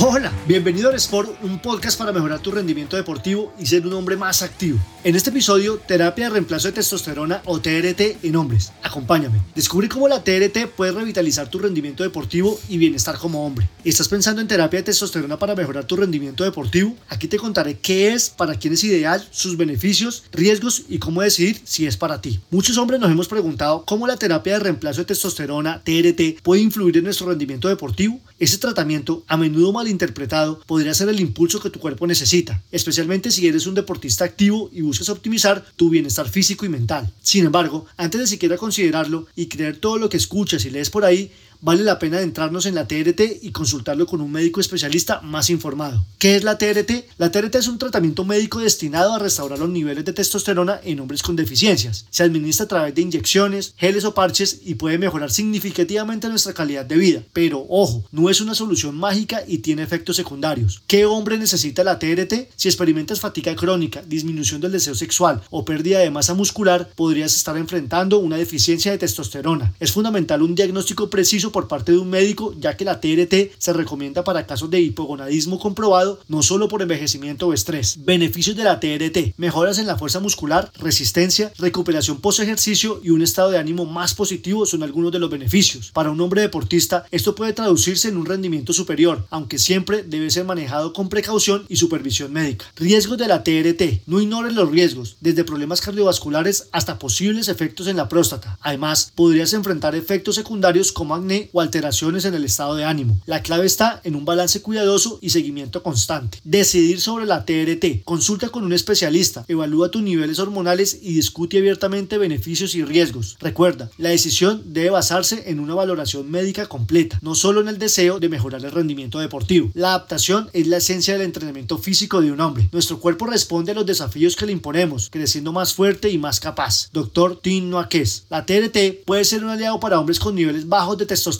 Hola, bienvenido al Sport, un podcast para mejorar tu rendimiento deportivo y ser un hombre más activo. En este episodio, terapia de reemplazo de testosterona o TRT en hombres. Acompáñame. Descubre cómo la TRT puede revitalizar tu rendimiento deportivo y bienestar como hombre. ¿Estás pensando en terapia de testosterona para mejorar tu rendimiento deportivo? Aquí te contaré qué es, para quién es ideal, sus beneficios, riesgos y cómo decidir si es para ti. Muchos hombres nos hemos preguntado cómo la terapia de reemplazo de testosterona, TRT, puede influir en nuestro rendimiento deportivo. Ese tratamiento, a menudo interpretado podría ser el impulso que tu cuerpo necesita, especialmente si eres un deportista activo y buscas optimizar tu bienestar físico y mental. Sin embargo, antes de siquiera considerarlo y creer todo lo que escuchas y lees por ahí, vale la pena adentrarnos en la TRT y consultarlo con un médico especialista más informado. ¿Qué es la TRT? La TRT es un tratamiento médico destinado a restaurar los niveles de testosterona en hombres con deficiencias. Se administra a través de inyecciones, geles o parches y puede mejorar significativamente nuestra calidad de vida. Pero ojo, no es una solución mágica y tiene efectos secundarios. ¿Qué hombre necesita la TRT? Si experimentas fatiga crónica, disminución del deseo sexual o pérdida de masa muscular, podrías estar enfrentando una deficiencia de testosterona. Es fundamental un diagnóstico preciso por parte de un médico, ya que la TRT se recomienda para casos de hipogonadismo comprobado, no solo por envejecimiento o estrés. Beneficios de la TRT: mejoras en la fuerza muscular, resistencia, recuperación post ejercicio y un estado de ánimo más positivo son algunos de los beneficios. Para un hombre deportista, esto puede traducirse en un rendimiento superior, aunque siempre debe ser manejado con precaución y supervisión médica. Riesgos de la TRT: no ignores los riesgos, desde problemas cardiovasculares hasta posibles efectos en la próstata. Además, podrías enfrentar efectos secundarios como acné o alteraciones en el estado de ánimo. La clave está en un balance cuidadoso y seguimiento constante. Decidir sobre la TRT. Consulta con un especialista, evalúa tus niveles hormonales y discute abiertamente beneficios y riesgos. Recuerda, la decisión debe basarse en una valoración médica completa, no solo en el deseo de mejorar el rendimiento deportivo. La adaptación es la esencia del entrenamiento físico de un hombre. Nuestro cuerpo responde a los desafíos que le imponemos, creciendo más fuerte y más capaz. Doctor Tim Noakes. La TRT puede ser un aliado para hombres con niveles bajos de testosterona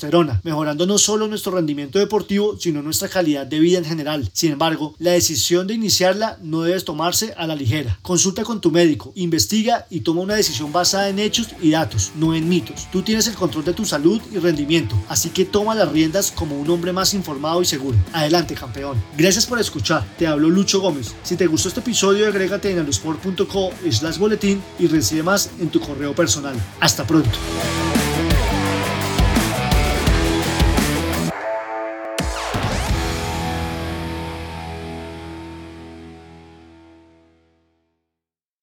mejorando no solo nuestro rendimiento deportivo, sino nuestra calidad de vida en general. Sin embargo, la decisión de iniciarla no debe tomarse a la ligera. Consulta con tu médico, investiga y toma una decisión basada en hechos y datos, no en mitos. Tú tienes el control de tu salud y rendimiento, así que toma las riendas como un hombre más informado y seguro. Adelante, campeón. Gracias por escuchar. Te hablo Lucho Gómez. Si te gustó este episodio, agrégate en alusport.co slash boletín y recibe más en tu correo personal. Hasta pronto.